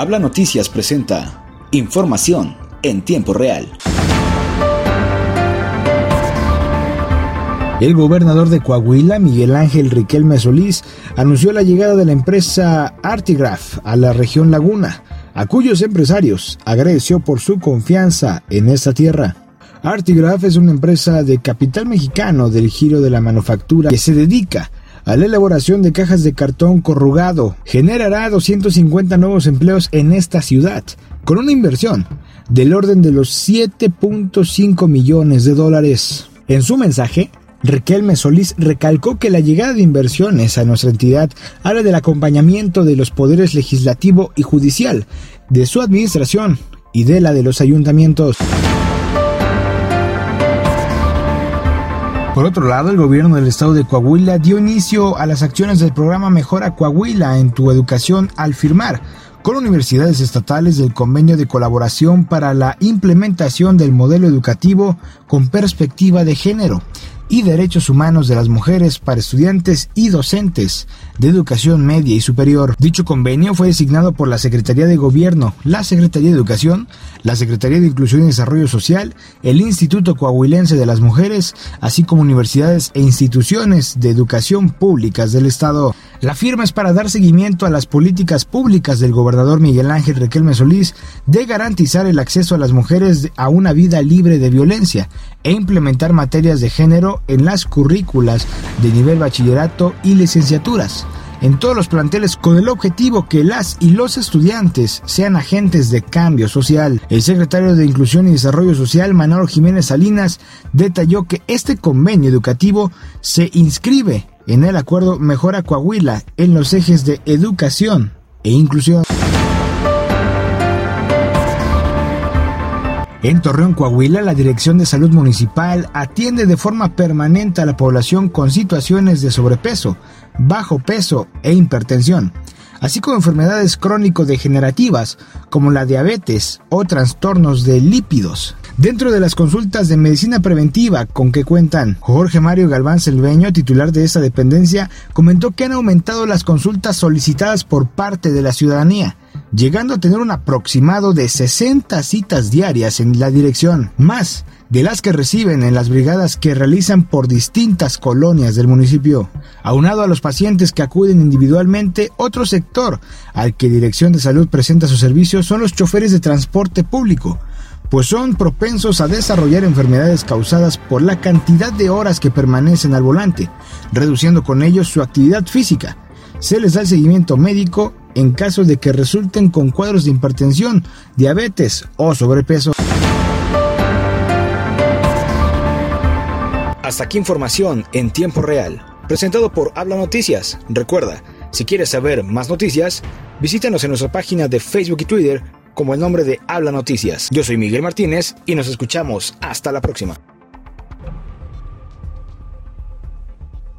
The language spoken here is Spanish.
Habla Noticias presenta información en tiempo real. El gobernador de Coahuila, Miguel Ángel Riquelme Solís, anunció la llegada de la empresa Artigraph a la región Laguna, a cuyos empresarios agradeció por su confianza en esta tierra. Artigraph es una empresa de capital mexicano del giro de la manufactura que se dedica la elaboración de cajas de cartón corrugado. Generará 250 nuevos empleos en esta ciudad, con una inversión del orden de los 7.5 millones de dólares. En su mensaje, Riquelme Solís recalcó que la llegada de inversiones a nuestra entidad habla del acompañamiento de los poderes legislativo y judicial, de su administración y de la de los ayuntamientos. Por otro lado, el gobierno del estado de Coahuila dio inicio a las acciones del programa Mejora Coahuila en tu educación al firmar con universidades estatales del convenio de colaboración para la implementación del modelo educativo con perspectiva de género y Derechos Humanos de las Mujeres para estudiantes y docentes de educación media y superior. Dicho convenio fue designado por la Secretaría de Gobierno, la Secretaría de Educación, la Secretaría de Inclusión y Desarrollo Social, el Instituto Coahuilense de las Mujeres, así como universidades e instituciones de educación públicas del Estado. La firma es para dar seguimiento a las políticas públicas del gobernador Miguel Ángel Requelme Solís de garantizar el acceso a las mujeres a una vida libre de violencia e implementar materias de género en las currículas de nivel bachillerato y licenciaturas en todos los planteles con el objetivo que las y los estudiantes sean agentes de cambio social. El secretario de Inclusión y Desarrollo Social, Manolo Jiménez Salinas, detalló que este convenio educativo se inscribe en el acuerdo Mejora Coahuila en los ejes de educación e inclusión. En Torreón, Coahuila, la Dirección de Salud Municipal atiende de forma permanente a la población con situaciones de sobrepeso, bajo peso e hipertensión, así como enfermedades crónico-degenerativas como la diabetes o trastornos de lípidos. Dentro de las consultas de medicina preventiva con que cuentan, Jorge Mario Galván Selveño, titular de esta dependencia, comentó que han aumentado las consultas solicitadas por parte de la ciudadanía llegando a tener un aproximado de 60 citas diarias en la dirección, más de las que reciben en las brigadas que realizan por distintas colonias del municipio. Aunado a los pacientes que acuden individualmente, otro sector al que Dirección de Salud presenta sus servicios son los choferes de transporte público, pues son propensos a desarrollar enfermedades causadas por la cantidad de horas que permanecen al volante, reduciendo con ello su actividad física. Se les da el seguimiento médico en caso de que resulten con cuadros de hipertensión, diabetes o sobrepeso. Hasta aquí información en tiempo real, presentado por Habla Noticias. Recuerda, si quieres saber más noticias, visítanos en nuestra página de Facebook y Twitter como el nombre de Habla Noticias. Yo soy Miguel Martínez y nos escuchamos hasta la próxima.